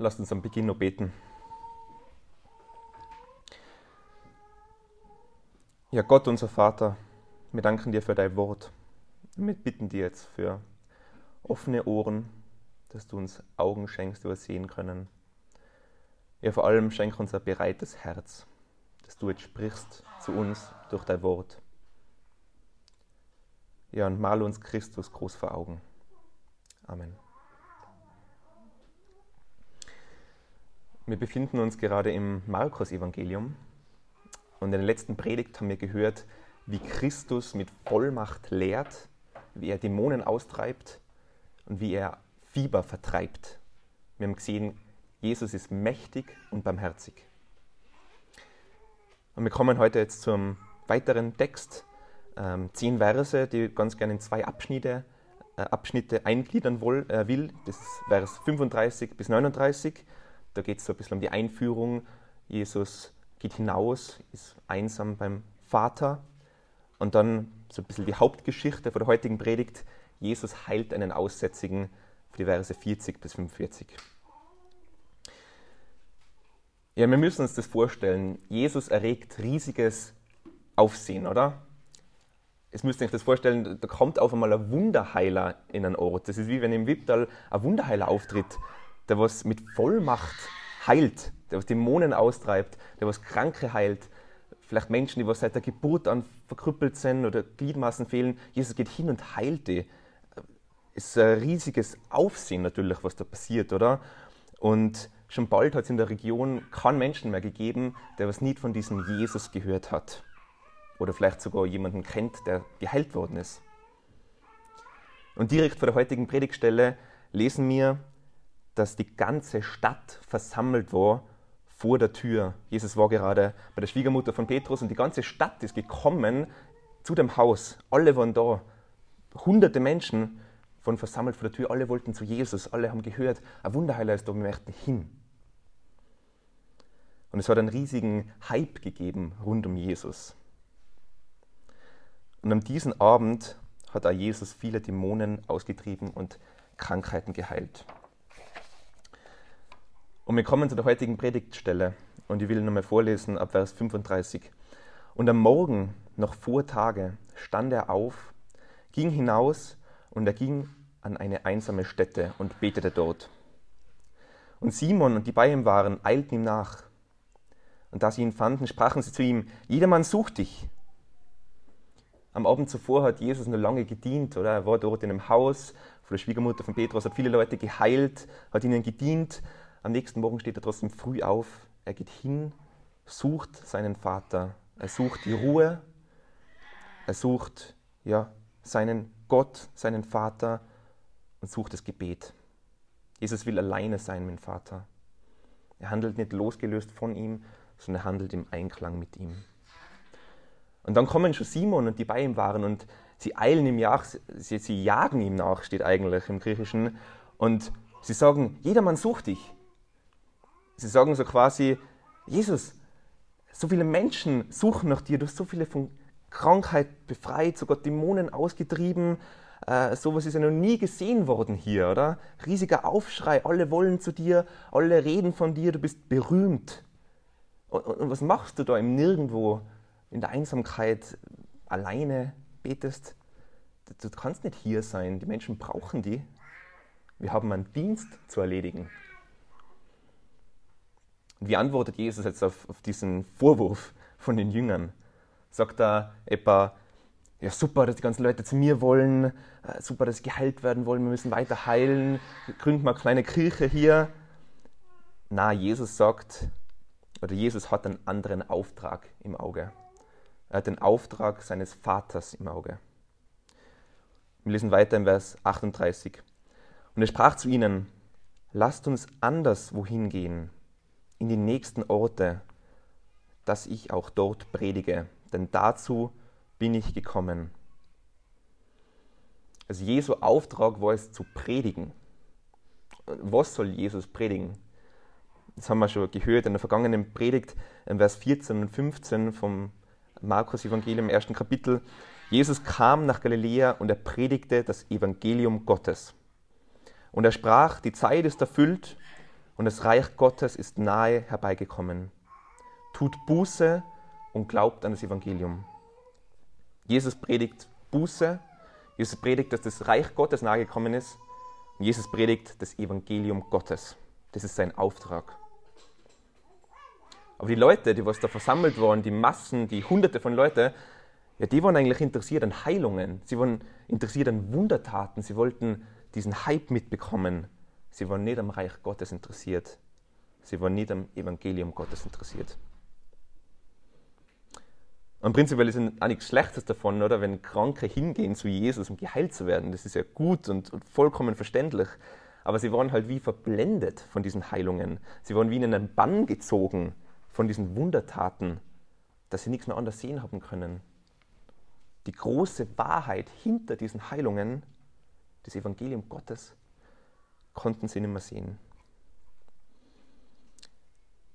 Lasst uns am Beginn noch beten. Ja, Gott, unser Vater, wir danken dir für dein Wort. Wir bitten dir jetzt für offene Ohren, dass du uns Augen schenkst, die wir sehen können. Ja, vor allem schenk uns ein bereites Herz, dass du jetzt sprichst zu uns durch dein Wort. Ja, und mal uns Christus groß vor Augen. Amen. Wir befinden uns gerade im Markus-Evangelium und in der letzten Predigt haben wir gehört, wie Christus mit Vollmacht lehrt, wie er Dämonen austreibt und wie er Fieber vertreibt. Wir haben gesehen, Jesus ist mächtig und barmherzig. Und wir kommen heute jetzt zum weiteren Text, ähm, zehn Verse, die ich ganz gerne in zwei Abschnitte, äh, Abschnitte eingliedern woll, äh, will. Das ist Vers 35 bis 39. Da geht es so ein bisschen um die Einführung. Jesus geht hinaus, ist einsam beim Vater. Und dann so ein bisschen die Hauptgeschichte von der heutigen Predigt. Jesus heilt einen Aussätzigen für die Verse 40 bis 45. Ja, wir müssen uns das vorstellen. Jesus erregt riesiges Aufsehen, oder? Es müsst ihr euch das vorstellen, da kommt auf einmal ein Wunderheiler in einen Ort. Das ist wie wenn im Wipptal ein Wunderheiler auftritt, der was mit Vollmacht heilt, der was Dämonen austreibt, der was Kranke heilt, vielleicht Menschen, die was seit der Geburt an verkrüppelt sind oder Gliedmaßen fehlen. Jesus geht hin und heilt die. Es ist ein riesiges Aufsehen natürlich, was da passiert, oder? Und schon bald hat es in der Region keinen Menschen mehr gegeben, der was nicht von diesem Jesus gehört hat. Oder vielleicht sogar jemanden kennt, der geheilt worden ist. Und direkt vor der heutigen Predigtstelle lesen wir, dass die ganze Stadt versammelt war vor der Tür. Jesus war gerade bei der Schwiegermutter von Petrus und die ganze Stadt ist gekommen zu dem Haus. Alle waren da. Hunderte Menschen waren versammelt vor der Tür. Alle wollten zu Jesus. Alle haben gehört, ein Wunderheiler ist da, wir möchten hin. Und es hat einen riesigen Hype gegeben rund um Jesus. Und an diesem Abend hat auch Jesus viele Dämonen ausgetrieben und Krankheiten geheilt. Und wir kommen zu der heutigen Predigtstelle und ich will nochmal vorlesen ab Vers 35. Und am Morgen, noch vor Tage, stand er auf, ging hinaus und er ging an eine einsame Stätte und betete dort. Und Simon und die bei ihm waren, eilten ihm nach. Und da sie ihn fanden, sprachen sie zu ihm, jedermann sucht dich. Am Abend zuvor hat Jesus noch lange gedient, oder? Er war dort in einem Haus von der Schwiegermutter von Petrus, hat viele Leute geheilt, hat ihnen gedient am nächsten Morgen steht er trotzdem früh auf. Er geht hin, sucht seinen Vater. Er sucht die Ruhe. Er sucht ja, seinen Gott, seinen Vater und sucht das Gebet. Jesus will alleine sein mit dem Vater. Er handelt nicht losgelöst von ihm, sondern er handelt im Einklang mit ihm. Und dann kommen schon Simon und die bei ihm waren und sie eilen ihm nach, sie, sie jagen ihm nach, steht eigentlich im Griechischen. Und sie sagen, jedermann sucht dich. Sie sagen so quasi, Jesus, so viele Menschen suchen nach dir, du hast so viele von Krankheit befreit, sogar Dämonen ausgetrieben. Äh, sowas ist ja noch nie gesehen worden hier, oder? Riesiger Aufschrei, alle wollen zu dir, alle reden von dir, du bist berühmt. Und, und, und was machst du da im Nirgendwo, in der Einsamkeit, alleine betest? Du, du kannst nicht hier sein, die Menschen brauchen die. Wir haben einen Dienst zu erledigen. Und wie antwortet Jesus jetzt auf, auf diesen Vorwurf von den Jüngern? Sagt er etwa, ja super, dass die ganzen Leute zu mir wollen, äh, super, dass sie geheilt werden wollen, wir müssen weiter heilen, gründen mal eine kleine Kirche hier. Na, Jesus sagt, oder Jesus hat einen anderen Auftrag im Auge. Er hat den Auftrag seines Vaters im Auge. Wir lesen weiter im Vers 38. Und er sprach zu ihnen, lasst uns anders wohin gehen in die nächsten Orte, dass ich auch dort predige, denn dazu bin ich gekommen. Also Jesu Auftrag war es zu predigen. Was soll Jesus predigen? Das haben wir schon gehört in der vergangenen Predigt, in Vers 14 und 15 vom Markus Evangelium im ersten Kapitel. Jesus kam nach Galiläa und er predigte das Evangelium Gottes. Und er sprach, die Zeit ist erfüllt und das Reich Gottes ist nahe herbeigekommen. Tut Buße und glaubt an das Evangelium. Jesus predigt Buße, Jesus predigt, dass das Reich Gottes nahe gekommen ist und Jesus predigt das Evangelium Gottes. Das ist sein Auftrag. Aber die Leute, die was da versammelt waren, die Massen, die Hunderte von Leuten, ja, die waren eigentlich interessiert an Heilungen. Sie waren interessiert an Wundertaten. Sie wollten diesen Hype mitbekommen. Sie waren nicht am Reich Gottes interessiert. Sie waren nicht am Evangelium Gottes interessiert. Und prinzipiell ist auch nichts Schlechtes davon, oder? Wenn Kranke hingehen zu Jesus, um geheilt zu werden. Das ist ja gut und, und vollkommen verständlich. Aber sie waren halt wie verblendet von diesen Heilungen. Sie waren wie in einen Bann gezogen von diesen Wundertaten, dass sie nichts mehr anders sehen haben können. Die große Wahrheit hinter diesen Heilungen, das Evangelium Gottes, konnten sie nicht mehr sehen.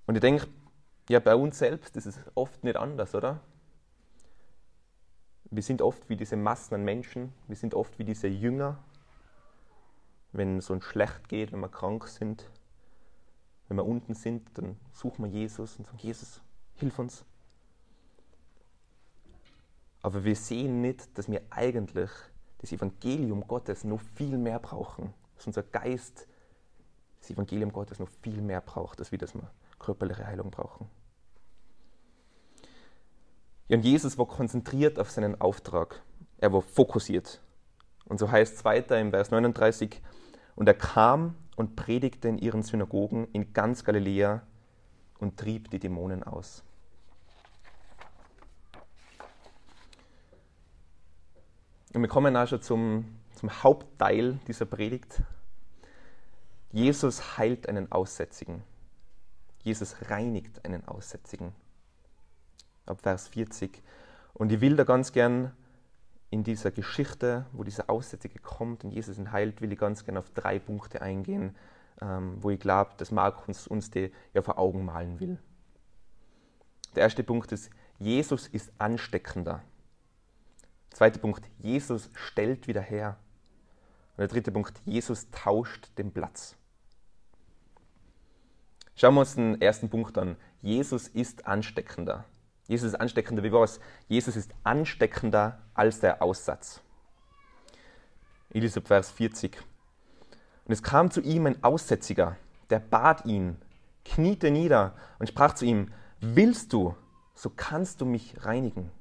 Und ich denke, ja, bei uns selbst ist es oft nicht anders, oder? Wir sind oft wie diese Massen an Menschen, wir sind oft wie diese Jünger, wenn es uns schlecht geht, wenn wir krank sind, wenn wir unten sind, dann suchen wir Jesus und sagen, Jesus, hilf uns. Aber wir sehen nicht, dass wir eigentlich das Evangelium Gottes noch viel mehr brauchen. Dass unser Geist das Evangelium Gottes noch viel mehr braucht, als wir das wir körperliche Heilung brauchen. Ja, und Jesus war konzentriert auf seinen Auftrag. Er war fokussiert. Und so heißt es weiter im Vers 39, und er kam und predigte in ihren Synagogen in ganz Galiläa und trieb die Dämonen aus. Und wir kommen auch schon zum, zum Hauptteil dieser Predigt. Jesus heilt einen Aussätzigen. Jesus reinigt einen Aussätzigen. Ab Vers 40. Und ich will da ganz gern in dieser Geschichte, wo dieser Aussätzige kommt und Jesus ihn heilt, will ich ganz gerne auf drei Punkte eingehen, ähm, wo ich glaube, dass Markus uns die ja vor Augen malen will. Der erste Punkt ist, Jesus ist ansteckender. Der zweite Punkt, Jesus stellt wieder her. Und der dritte Punkt, Jesus tauscht den Platz. Schauen wir uns den ersten Punkt an. Jesus ist ansteckender. Jesus ist ansteckender. Wie war es? Jesus ist ansteckender als der Aussatz. Lese Vers 40. Und es kam zu ihm ein Aussätziger, der bat ihn, kniete nieder und sprach zu ihm, willst du, so kannst du mich reinigen.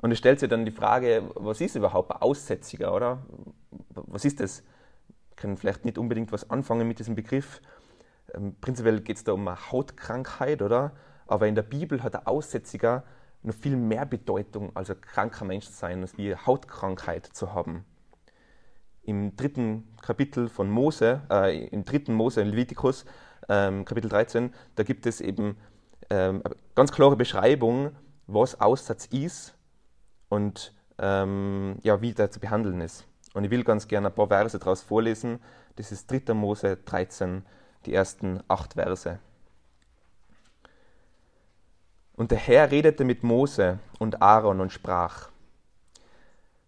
Und es stellt sich dann die Frage, was ist überhaupt ein Aussätziger, oder? Was ist das? Wir können vielleicht nicht unbedingt was anfangen mit diesem Begriff. Ähm, prinzipiell geht es da um eine Hautkrankheit, oder? Aber in der Bibel hat der Aussätziger noch viel mehr Bedeutung als ein kranker Mensch zu sein, als wie Hautkrankheit zu haben. Im dritten Kapitel von Mose, äh, im dritten Mose, in Levitikus, ähm, Kapitel 13, da gibt es eben ähm, eine ganz klare Beschreibung, was Aussatz ist und ähm, ja, wie der zu behandeln ist. Und ich will ganz gerne ein paar Verse daraus vorlesen. Das ist 3. Mose 13, die ersten acht Verse. Und der Herr redete mit Mose und Aaron und sprach,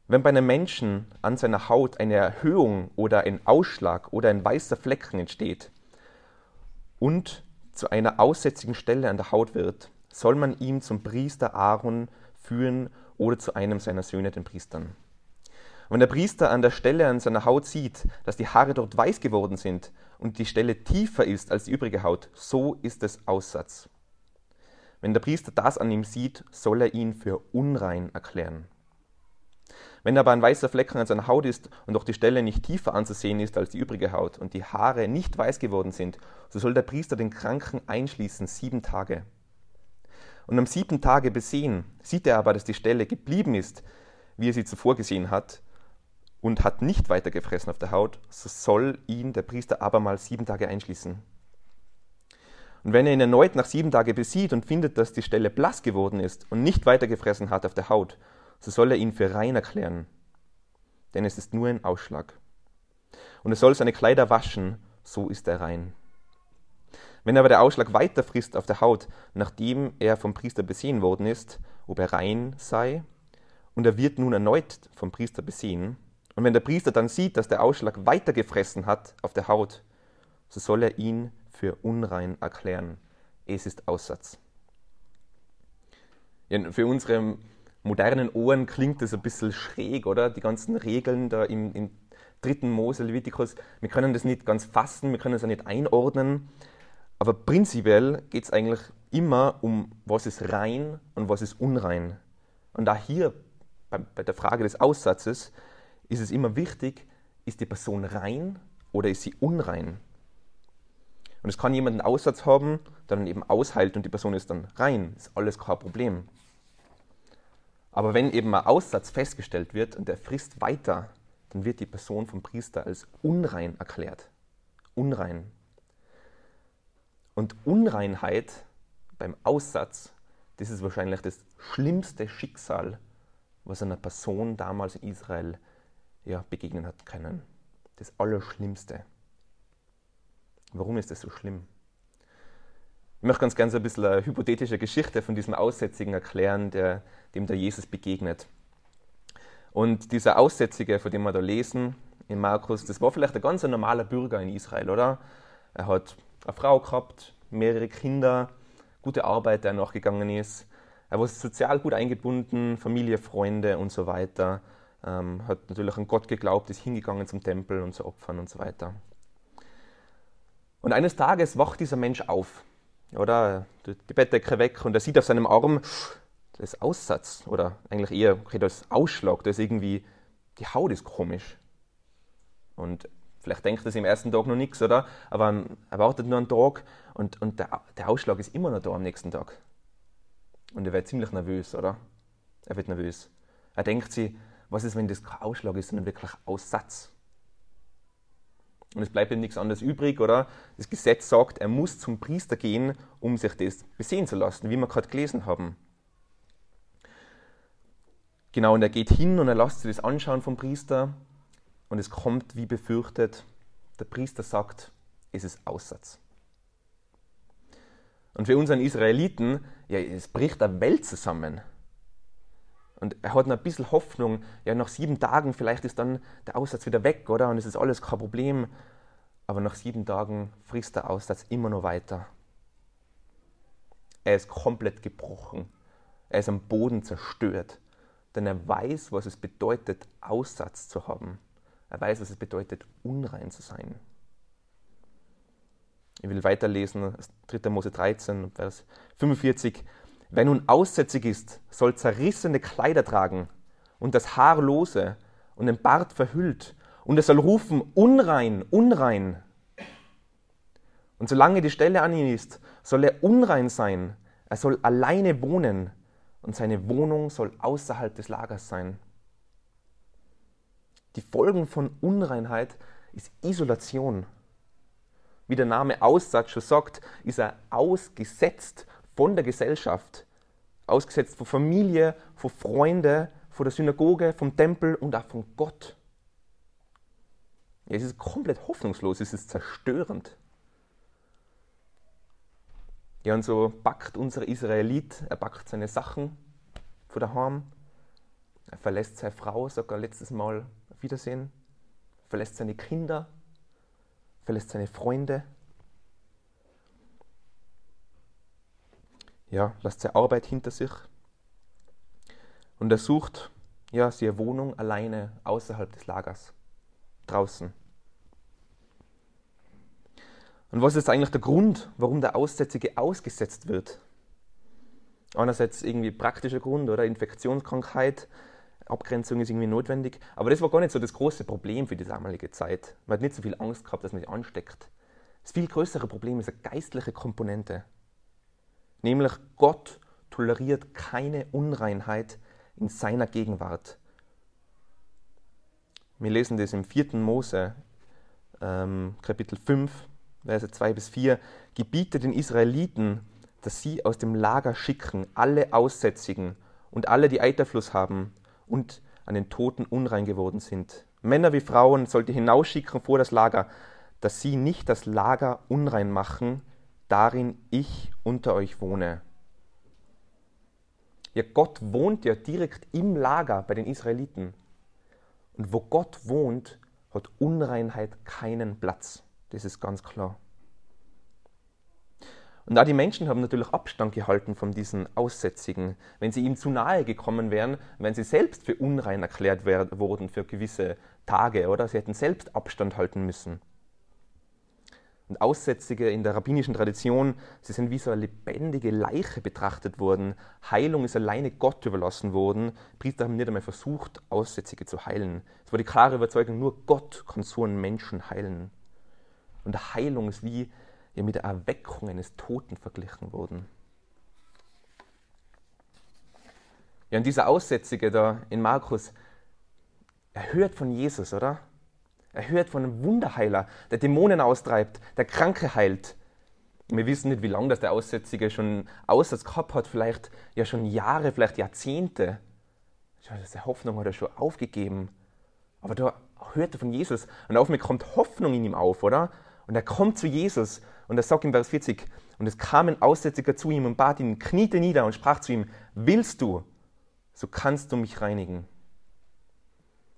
wenn bei einem Menschen an seiner Haut eine Erhöhung oder ein Ausschlag oder ein weißer Flecken entsteht und zu einer aussätzigen Stelle an der Haut wird, soll man ihn zum Priester Aaron führen oder zu einem seiner Söhne, den Priestern. wenn der Priester an der Stelle an seiner Haut sieht, dass die Haare dort weiß geworden sind und die Stelle tiefer ist als die übrige Haut, so ist es Aussatz. Wenn der Priester das an ihm sieht, soll er ihn für unrein erklären. Wenn aber ein weißer Flecken an seiner Haut ist und auch die Stelle nicht tiefer anzusehen ist als die übrige Haut und die Haare nicht weiß geworden sind, so soll der Priester den Kranken einschließen sieben Tage. Und am siebten Tage besehen, sieht er aber, dass die Stelle geblieben ist, wie er sie zuvor gesehen hat, und hat nicht weiter gefressen auf der Haut, so soll ihn der Priester abermals sieben Tage einschließen. Und wenn er ihn erneut nach sieben Tagen besieht und findet, dass die Stelle blass geworden ist und nicht weitergefressen hat auf der Haut, so soll er ihn für rein erklären. Denn es ist nur ein Ausschlag. Und er soll seine Kleider waschen, so ist er rein. Wenn aber der Ausschlag weiter frisst auf der Haut, nachdem er vom Priester besehen worden ist, ob er rein sei, und er wird nun erneut vom Priester besehen, und wenn der Priester dann sieht, dass der Ausschlag weiter gefressen hat auf der Haut, so soll er ihn für unrein erklären. Es ist Aussatz. Ja, für unsere modernen Ohren klingt das ein bisschen schräg, oder? Die ganzen Regeln da im, im dritten Mose, Levitikus, wir können das nicht ganz fassen, wir können es auch nicht einordnen. Aber prinzipiell geht es eigentlich immer um, was ist rein und was ist unrein. Und da hier bei, bei der Frage des Aussatzes ist es immer wichtig, ist die Person rein oder ist sie unrein? Und es kann jemand einen Aussatz haben, der dann eben ausheilt und die Person ist dann rein. Ist alles kein Problem. Aber wenn eben ein Aussatz festgestellt wird und der frisst weiter, dann wird die Person vom Priester als unrein erklärt. Unrein. Und Unreinheit beim Aussatz, das ist wahrscheinlich das schlimmste Schicksal, was einer Person damals in Israel ja, begegnen hat können. Das Allerschlimmste. Warum ist das so schlimm? Ich möchte ganz gerne so ein bisschen eine hypothetische Geschichte von diesem Aussätzigen erklären, der, dem der Jesus begegnet. Und dieser Aussätzige, von dem wir da lesen in Markus, das war vielleicht ein ganz normaler Bürger in Israel, oder? Er hat eine Frau gehabt, mehrere Kinder, gute Arbeit, der nachgegangen ist. Er war sozial gut eingebunden, Familie, Freunde und so weiter. Ähm, hat natürlich an Gott geglaubt, ist hingegangen zum Tempel und zu Opfern und so weiter. Und eines Tages wacht dieser Mensch auf, oder? Die Bettdecke weg und er sieht auf seinem Arm, das Aussatz, oder eigentlich eher okay, das Ausschlag, das ist irgendwie, die Haut ist komisch. Und vielleicht denkt er sich im ersten Tag noch nichts, oder? Aber er wartet nur einen Tag und, und der, der Ausschlag ist immer noch da am nächsten Tag. Und er wird ziemlich nervös, oder? Er wird nervös. Er denkt sich, was ist, wenn das kein Ausschlag ist, sondern wirklich Aussatz? Und es bleibt ihm nichts anderes übrig, oder? Das Gesetz sagt, er muss zum Priester gehen, um sich das besehen zu lassen, wie wir gerade gelesen haben. Genau, und er geht hin und er lässt sich das anschauen vom Priester. Und es kommt, wie befürchtet, der Priester sagt, es ist Aussatz. Und für unseren Israeliten, ja, es bricht eine Welt zusammen. Und er hat noch ein bisschen Hoffnung, ja, nach sieben Tagen vielleicht ist dann der Aussatz wieder weg, oder? Und es ist alles kein Problem. Aber nach sieben Tagen frisst der Aussatz immer noch weiter. Er ist komplett gebrochen. Er ist am Boden zerstört. Denn er weiß, was es bedeutet, Aussatz zu haben. Er weiß, was es bedeutet, unrein zu sein. Ich will weiterlesen, 3. Mose 13, Vers 45. Wer nun aussätzig ist, soll zerrissene Kleider tragen und das Haar lose und den Bart verhüllt. Und er soll rufen, unrein, unrein. Und solange die Stelle an ihm ist, soll er unrein sein. Er soll alleine wohnen und seine Wohnung soll außerhalb des Lagers sein. Die Folgen von Unreinheit ist Isolation. Wie der Name Aussatz schon sagt, ist er ausgesetzt von der Gesellschaft, ausgesetzt von Familie, von Freunden, von der Synagoge, vom Tempel und auch von Gott. Ja, es ist komplett hoffnungslos, es ist zerstörend. Ja, und so packt unser Israelit, er packt seine Sachen von daheim, er verlässt seine Frau, sogar letztes Mal Wiedersehen, verlässt seine Kinder, verlässt seine Freunde, ja, lässt seine Arbeit hinter sich. Und er sucht ja, seine Wohnung alleine außerhalb des Lagers, draußen. Und was ist eigentlich der Grund, warum der Aussätzige ausgesetzt wird? Einerseits irgendwie praktischer Grund oder? Infektionskrankheit, Abgrenzung ist irgendwie notwendig, aber das war gar nicht so das große Problem für die damalige Zeit. Man hat nicht so viel Angst gehabt, dass man sich ansteckt. Das viel größere Problem ist eine geistliche Komponente. Nämlich Gott toleriert keine Unreinheit in seiner Gegenwart. Wir lesen das im 4. Mose, ähm, Kapitel 5, Verse 2 bis 4. Gebiete den Israeliten, dass sie aus dem Lager schicken alle Aussätzigen und alle, die Eiterfluss haben und an den Toten unrein geworden sind. Männer wie Frauen sollt ihr hinausschicken vor das Lager, dass sie nicht das Lager unrein machen, darin ich unter euch wohne. Ja, Gott wohnt ja direkt im Lager bei den Israeliten. Und wo Gott wohnt, hat Unreinheit keinen Platz. Das ist ganz klar. Und auch die Menschen haben natürlich Abstand gehalten von diesen Aussätzigen. Wenn sie ihm zu nahe gekommen wären, wenn sie selbst für unrein erklärt wurden für gewisse Tage, oder? Sie hätten selbst Abstand halten müssen. Und Aussätzige in der rabbinischen Tradition, sie sind wie so eine lebendige Leiche betrachtet worden. Heilung ist alleine Gott überlassen worden. Priester haben nicht einmal versucht, Aussätzige zu heilen. Es war die klare Überzeugung, nur Gott kann so einen Menschen heilen. Und Heilung ist wie ja, mit der Erweckung eines Toten verglichen worden. Ja, und dieser Aussätzige da in Markus, er hört von Jesus, oder? Er hört von einem Wunderheiler, der Dämonen austreibt, der Kranke heilt. Wir wissen nicht, wie lange das der Aussätzige schon Aussatz gehabt hat, vielleicht ja schon Jahre, vielleicht Jahrzehnte. Seine Hoffnung hat er schon aufgegeben. Aber da hört er von Jesus und auf mir kommt Hoffnung in ihm auf, oder? Und er kommt zu Jesus und er sagt in Vers 40, und es kam ein Aussätziger zu ihm und bat ihn, kniete nieder und sprach zu ihm, willst du, so kannst du mich reinigen.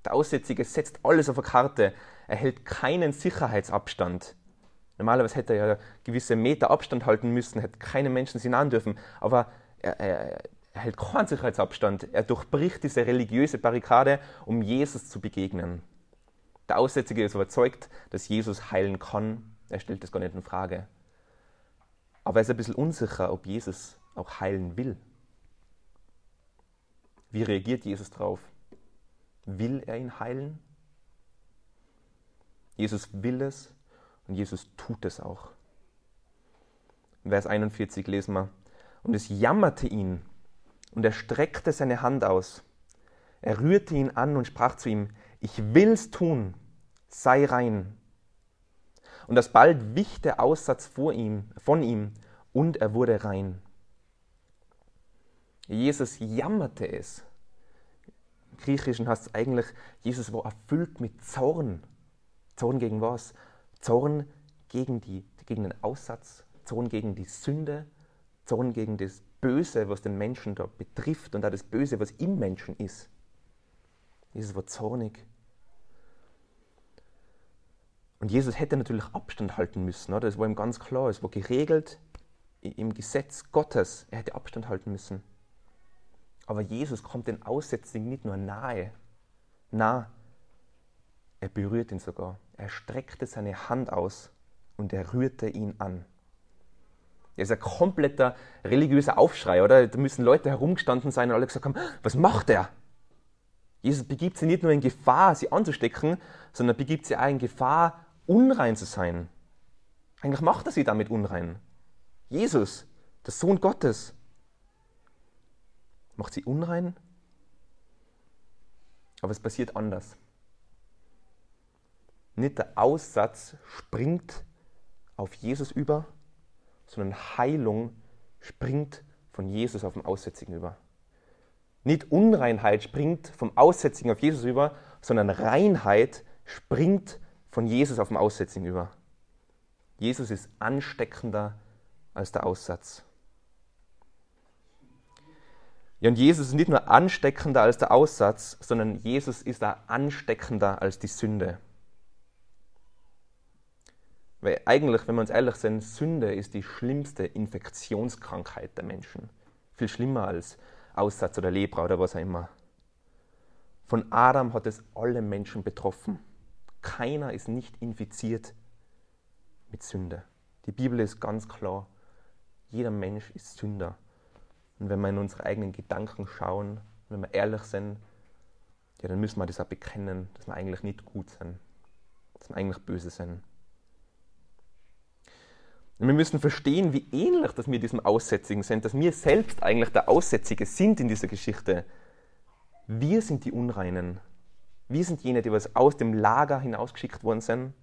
Der Aussätzige setzt alles auf eine Karte. Er hält keinen Sicherheitsabstand. Normalerweise hätte er ja gewisse Meter Abstand halten müssen, hätte keine Menschen sich nahen dürfen. Aber er, er, er hält keinen Sicherheitsabstand. Er durchbricht diese religiöse Barrikade, um Jesus zu begegnen. Der Aussätzige ist überzeugt, dass Jesus heilen kann. Er stellt das gar nicht in Frage. Aber er ist ein bisschen unsicher, ob Jesus auch heilen will. Wie reagiert Jesus darauf? Will er ihn heilen? Jesus will es und Jesus tut es auch. Vers 41 lesen wir, und es jammerte ihn, und er streckte seine Hand aus. Er rührte ihn an und sprach zu ihm, ich will's tun, sei rein. Und alsbald wich der Aussatz vor ihm, von ihm und er wurde rein. Jesus jammerte es. Im Griechischen heißt es eigentlich, Jesus war erfüllt mit Zorn. Zorn gegen was? Zorn gegen, die, gegen den Aussatz, Zorn gegen die Sünde, Zorn gegen das Böse, was den Menschen da betrifft und auch das Böse, was im Menschen ist. Jesus war zornig. Und Jesus hätte natürlich Abstand halten müssen, oder? das war ihm ganz klar, es war geregelt im Gesetz Gottes, er hätte Abstand halten müssen. Aber Jesus kommt den Aussätzigen nicht nur nahe, nah, er berührt ihn sogar. Er streckte seine Hand aus und er rührte ihn an. Das ist ein kompletter religiöser Aufschrei, oder? Da müssen Leute herumgestanden sein und alle gesagt haben, was macht er? Jesus begibt sie nicht nur in Gefahr, sie anzustecken, sondern begibt sie auch in Gefahr, unrein zu sein. Eigentlich macht er sie damit unrein. Jesus, der Sohn Gottes, macht sie unrein. Aber es passiert anders. Nicht der Aussatz springt auf Jesus über, sondern Heilung springt von Jesus auf den Aussätzigen über. Nicht Unreinheit springt vom Aussätzigen auf Jesus über, sondern Reinheit springt von Jesus auf den Aussätzigen über. Jesus ist ansteckender als der Aussatz. Ja, und Jesus ist nicht nur ansteckender als der Aussatz, sondern Jesus ist auch ansteckender als die Sünde. Weil eigentlich, wenn wir uns ehrlich sind, Sünde ist die schlimmste Infektionskrankheit der Menschen. Viel schlimmer als Aussatz oder Lepra oder was auch immer. Von Adam hat es alle Menschen betroffen. Keiner ist nicht infiziert mit Sünde. Die Bibel ist ganz klar, jeder Mensch ist Sünder. Und wenn wir in unsere eigenen Gedanken schauen, wenn wir ehrlich sind, ja, dann müssen wir das auch bekennen, dass wir eigentlich nicht gut sind, dass wir eigentlich böse sind. Und wir müssen verstehen, wie ähnlich dass wir diesem Aussätzigen sind, dass wir selbst eigentlich der Aussätzige sind in dieser Geschichte. Wir sind die Unreinen. Wir sind jene, die was aus dem Lager hinausgeschickt worden sind.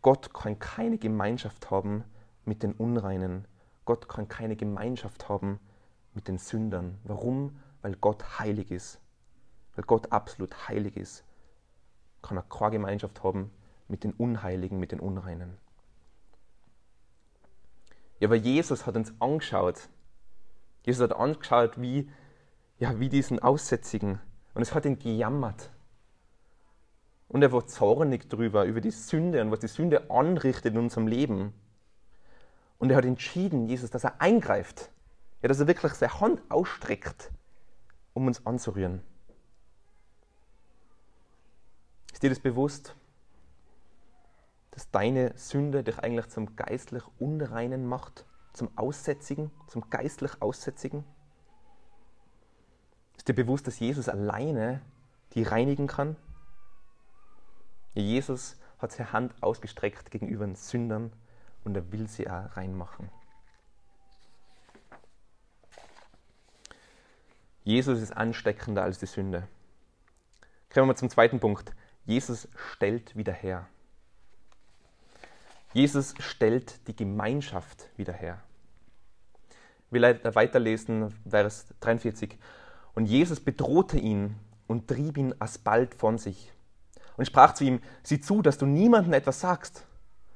Gott kann keine Gemeinschaft haben mit den Unreinen. Gott kann keine Gemeinschaft haben mit den Sündern. Warum? Weil Gott heilig ist. Weil Gott absolut heilig ist, kann er keine Gemeinschaft haben mit den Unheiligen, mit den Unreinen. Ja, aber Jesus hat uns angeschaut. Jesus hat angeschaut, wie, ja, wie diesen Aussätzigen und es hat ihn gejammert. Und er war zornig drüber, über die Sünde und was die Sünde anrichtet in unserem Leben. Und er hat entschieden, Jesus, dass er eingreift. Ja, dass er wirklich seine Hand ausstreckt, um uns anzurühren. Ist dir das bewusst, dass deine Sünde dich eigentlich zum geistlich Unreinen macht, zum Aussätzigen, zum geistlich Aussätzigen? Ist dir bewusst, dass Jesus alleine die reinigen kann? Jesus hat seine Hand ausgestreckt gegenüber den Sündern und er will sie auch reinmachen. Jesus ist ansteckender als die Sünde. Kommen wir zum zweiten Punkt. Jesus stellt wieder her. Jesus stellt die Gemeinschaft wieder her. Wir weiterlesen, Vers 43. Und Jesus bedrohte ihn und trieb ihn alsbald von sich und sprach zu ihm, sieh zu, dass du niemandem etwas sagst,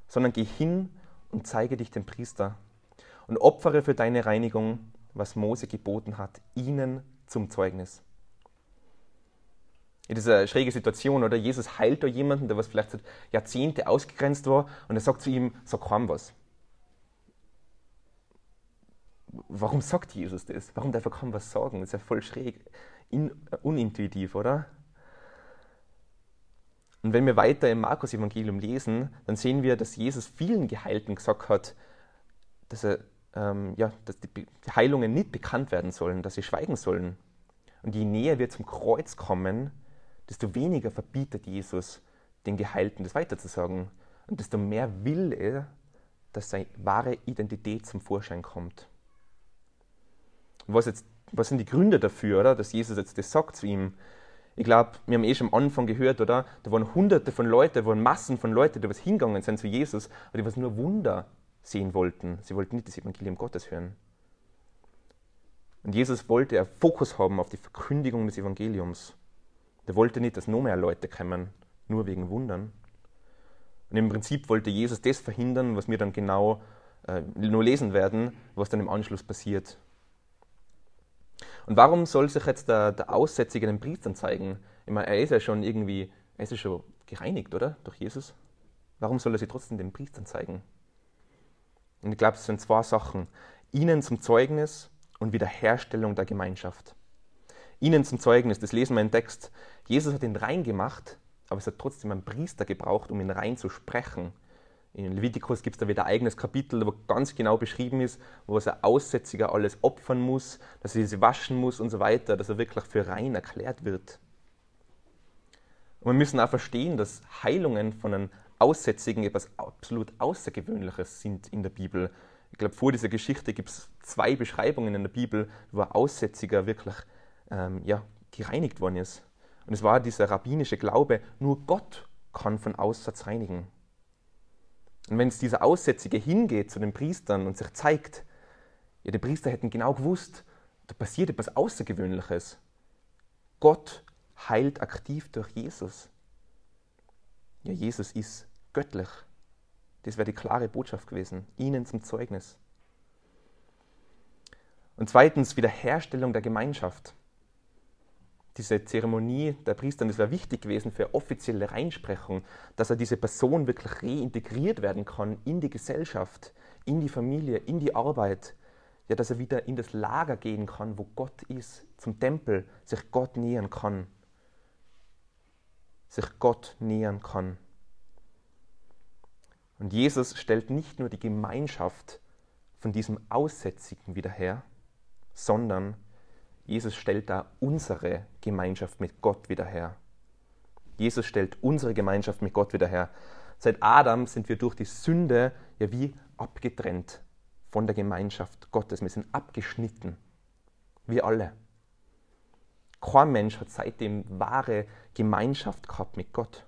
sondern geh hin und zeige dich dem Priester und opfere für deine Reinigung, was Mose geboten hat, ihnen zum Zeugnis. In dieser schräge Situation, oder? Jesus heilt da jemanden, der was vielleicht seit Jahrzehnte ausgegrenzt war, und er sagt zu ihm, sag kaum was. Warum sagt Jesus das? Warum darf er kaum was sagen? Das ist ja voll schräg, in, unintuitiv, oder? Und wenn wir weiter im Markus-Evangelium lesen, dann sehen wir, dass Jesus vielen Geheilten gesagt hat, dass, er, ähm, ja, dass die Heilungen nicht bekannt werden sollen, dass sie schweigen sollen. Und je näher wir zum Kreuz kommen, desto weniger verbietet Jesus den Geheilten, das weiterzusagen. Und desto mehr will er, dass seine wahre Identität zum Vorschein kommt. Was, jetzt, was sind die Gründe dafür, oder, dass Jesus jetzt das sagt zu ihm? Ich glaube, wir haben eh schon am Anfang gehört, oder? Da waren hunderte von Leuten, da waren Massen von Leuten, die was hingegangen sind zu Jesus, und die was nur Wunder sehen wollten. Sie wollten nicht das Evangelium Gottes hören. Und Jesus wollte einen Fokus haben auf die Verkündigung des Evangeliums. Der wollte nicht, dass noch mehr Leute kommen, nur wegen Wundern. Und im Prinzip wollte Jesus das verhindern, was wir dann genau äh, nur lesen werden, was dann im Anschluss passiert. Und warum soll sich jetzt der, der Aussätzige den Priestern zeigen? Ich meine, er ist ja schon irgendwie, er ist ja schon gereinigt, oder? Durch Jesus. Warum soll er sich trotzdem den Priestern zeigen? Und ich glaube, es sind zwei Sachen. Ihnen zum Zeugnis und Wiederherstellung der Gemeinschaft. Ihnen zum Zeugnis, das lesen wir im Text. Jesus hat ihn rein gemacht, aber es hat trotzdem einen Priester gebraucht, um ihn rein zu sprechen. In Levitikus gibt es da wieder ein eigenes Kapitel, wo ganz genau beschrieben ist, wo es ein Aussätziger alles opfern muss, dass er sie waschen muss und so weiter, dass er wirklich für rein erklärt wird. Und wir müssen auch verstehen, dass Heilungen von einem Aussätzigen etwas absolut Außergewöhnliches sind in der Bibel. Ich glaube, vor dieser Geschichte gibt es zwei Beschreibungen in der Bibel, wo ein Aussätziger wirklich ähm, ja, gereinigt worden ist. Und es war dieser rabbinische Glaube, nur Gott kann von Aussatz reinigen. Und wenn es dieser Aussätzige hingeht zu den Priestern und sich zeigt, ja, die Priester hätten genau gewusst, da passiert etwas Außergewöhnliches. Gott heilt aktiv durch Jesus. Ja, Jesus ist göttlich. Das wäre die klare Botschaft gewesen, ihnen zum Zeugnis. Und zweitens Wiederherstellung der Gemeinschaft diese Zeremonie der Priester, das wäre wichtig gewesen für offizielle Reinsprechung, dass er diese Person wirklich reintegriert werden kann in die Gesellschaft, in die Familie, in die Arbeit. Ja, dass er wieder in das Lager gehen kann, wo Gott ist, zum Tempel, sich Gott nähern kann. Sich Gott nähern kann. Und Jesus stellt nicht nur die Gemeinschaft von diesem Aussätzigen wieder her, sondern Jesus stellt da unsere Gemeinschaft mit Gott wieder her. Jesus stellt unsere Gemeinschaft mit Gott wieder her. Seit Adam sind wir durch die Sünde ja wie abgetrennt von der Gemeinschaft Gottes. Wir sind abgeschnitten. Wir alle. Kein Mensch hat seitdem wahre Gemeinschaft gehabt mit Gott.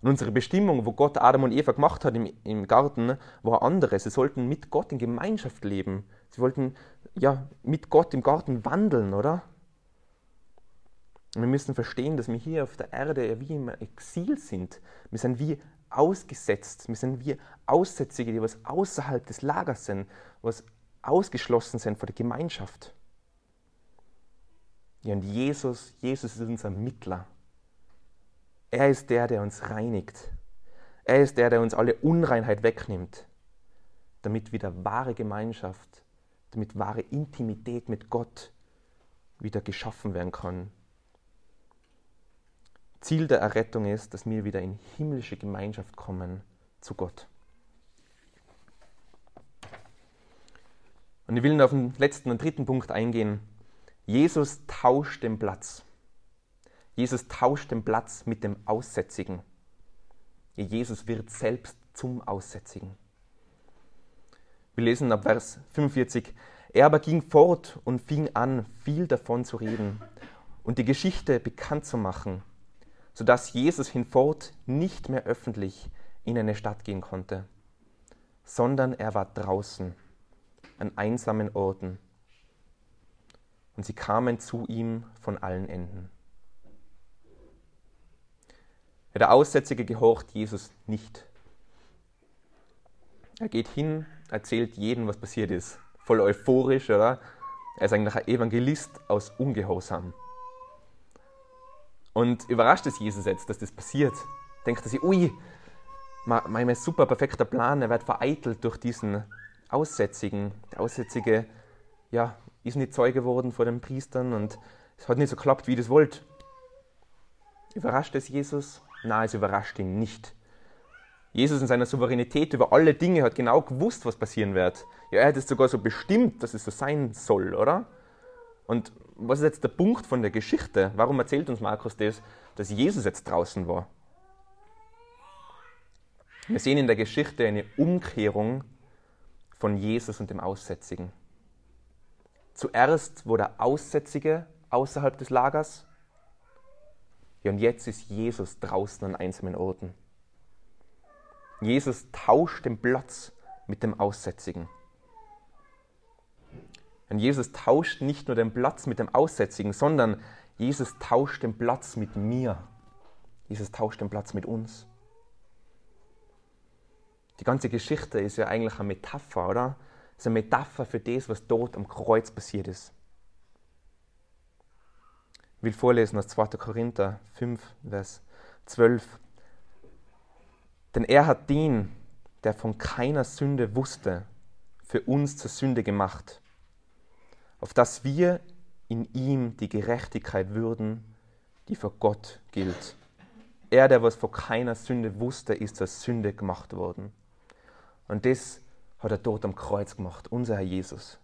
Und unsere Bestimmung, wo Gott Adam und Eva gemacht hat im, im Garten, war andere. Sie sollten mit Gott in Gemeinschaft leben. Sie wollten ja mit Gott im Garten wandeln, oder? Wir müssen verstehen, dass wir hier auf der Erde wie im Exil sind. Wir sind wie ausgesetzt. Wir sind wie Aussätzige, die was außerhalb des Lagers sind, was ausgeschlossen sind von der Gemeinschaft. Ja, und Jesus, Jesus ist unser Mittler. Er ist der, der uns reinigt. Er ist der, der uns alle Unreinheit wegnimmt, damit wieder wahre Gemeinschaft, damit wahre Intimität mit Gott wieder geschaffen werden kann. Ziel der Errettung ist, dass wir wieder in himmlische Gemeinschaft kommen zu Gott. Und ich will auf den letzten und dritten Punkt eingehen. Jesus tauscht den Platz. Jesus tauscht den Platz mit dem Aussätzigen. Jesus wird selbst zum Aussätzigen. Wir lesen ab Vers 45. Er aber ging fort und fing an, viel davon zu reden und die Geschichte bekannt zu machen, sodass Jesus hinfort nicht mehr öffentlich in eine Stadt gehen konnte, sondern er war draußen, an einsamen Orten. Und sie kamen zu ihm von allen Enden. Der Aussätzige gehorcht Jesus nicht. Er geht hin, erzählt jedem, was passiert ist. Voll euphorisch, oder? Er ist eigentlich ein Evangelist aus Ungehorsam. Und überrascht es Jesus jetzt, dass das passiert. Denkt er sich, ui, mein super perfekter Plan, er wird vereitelt durch diesen Aussätzigen. Der Aussätzige, ja, ist nicht Zeuge geworden vor den Priestern und es hat nicht so geklappt, wie ich das wollte. Überrascht es Jesus? Nein, es überrascht ihn nicht. Jesus in seiner Souveränität über alle Dinge hat genau gewusst, was passieren wird. Ja, er hat es sogar so bestimmt, dass es so sein soll, oder? Und was ist jetzt der Punkt von der Geschichte? Warum erzählt uns Markus das, dass Jesus jetzt draußen war? Wir sehen in der Geschichte eine Umkehrung von Jesus und dem Aussätzigen. Zuerst wurde der Aussätzige außerhalb des Lagers ja, und jetzt ist Jesus draußen an einsamen Orten. Jesus tauscht den Platz mit dem Aussätzigen. Und Jesus tauscht nicht nur den Platz mit dem Aussätzigen, sondern Jesus tauscht den Platz mit mir. Jesus tauscht den Platz mit uns. Die ganze Geschichte ist ja eigentlich eine Metapher, oder? Es ist eine Metapher für das, was dort am Kreuz passiert ist. Ich will vorlesen aus 2. Korinther 5, Vers 12. Denn er hat den, der von keiner Sünde wusste, für uns zur Sünde gemacht, auf dass wir in ihm die Gerechtigkeit würden, die vor Gott gilt. Er, der was vor keiner Sünde wusste, ist zur Sünde gemacht worden. Und das hat er dort am Kreuz gemacht. Unser Herr Jesus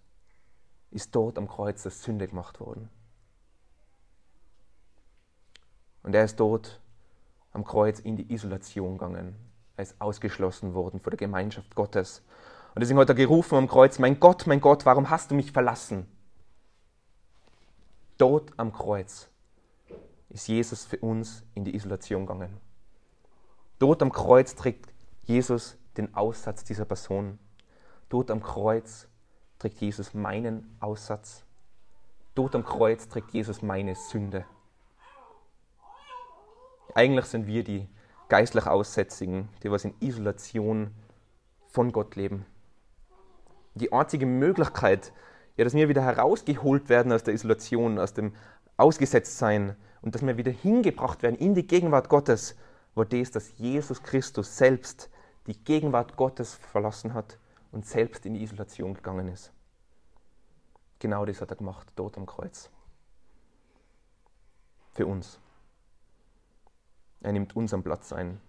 ist dort am Kreuz zur Sünde gemacht worden. Und er ist dort am Kreuz in die Isolation gegangen. Ist ausgeschlossen worden von der Gemeinschaft Gottes. Und deswegen hat er gerufen am Kreuz, mein Gott, mein Gott, warum hast du mich verlassen? Dort am Kreuz ist Jesus für uns in die Isolation gegangen. Dort am Kreuz trägt Jesus den Aussatz dieser Person. Dort am Kreuz trägt Jesus meinen Aussatz. Dort am Kreuz trägt Jesus meine Sünde. Eigentlich sind wir die geistlich Aussätzigen, die was in Isolation von Gott leben. Die einzige Möglichkeit, ja, dass wir wieder herausgeholt werden aus der Isolation, aus dem Ausgesetztsein und dass wir wieder hingebracht werden in die Gegenwart Gottes, war das, dass Jesus Christus selbst die Gegenwart Gottes verlassen hat und selbst in die Isolation gegangen ist. Genau das hat er gemacht, dort am Kreuz. Für uns. Er nimmt unseren Platz ein.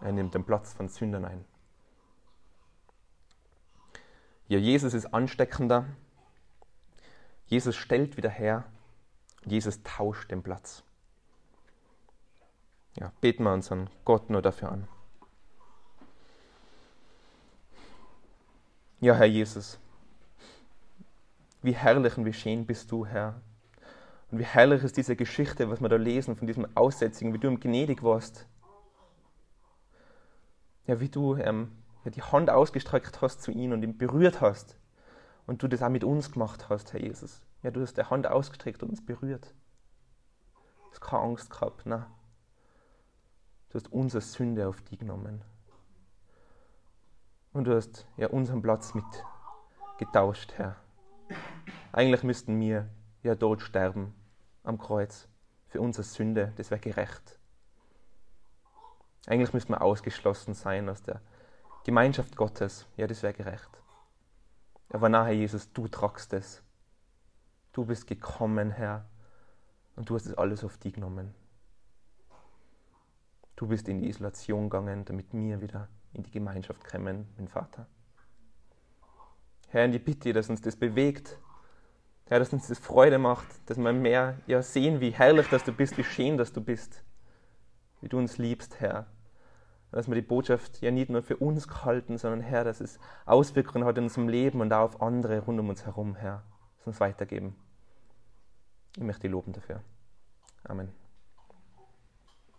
Er nimmt den Platz von Sündern ein. Ja, Jesus ist ansteckender. Jesus stellt wieder her. Jesus tauscht den Platz. Ja, beten wir unseren Gott nur dafür an. Ja, Herr Jesus, wie herrlich und wie schön bist du, Herr, und wie herrlich ist diese Geschichte, was wir da lesen von diesem Aussätzigen, wie du ihm gnädig warst. Ja, wie du ähm, ja, die Hand ausgestreckt hast zu ihm und ihn berührt hast. Und du das auch mit uns gemacht hast, Herr Jesus. Ja, du hast die Hand ausgestreckt und uns berührt. Du hast keine Angst gehabt, nein. Du hast unsere Sünde auf dich genommen. Und du hast ja unseren Platz mit getauscht, Herr. Eigentlich müssten wir ja dort sterben am Kreuz für unsere Sünde, das wäre gerecht. Eigentlich müsste man ausgeschlossen sein aus der Gemeinschaft Gottes. Ja, das wäre gerecht. Aber nachher, Jesus, du tragst es. Du bist gekommen, Herr, und du hast es alles auf dich genommen. Du bist in die Isolation gegangen, damit wir wieder in die Gemeinschaft kommen dem Vater. Herr, und ich bitte, dass uns das bewegt, Herr, dass uns das Freude macht, dass wir mehr ja, sehen, wie herrlich dass du bist, wie schön dass du bist, wie du uns liebst, Herr. Dass wir die Botschaft ja nicht nur für uns halten, sondern Herr, dass es Auswirkungen hat in unserem Leben und auch auf andere rund um uns herum, Herr. Dass uns weitergeben. Ich möchte dich loben dafür. Amen.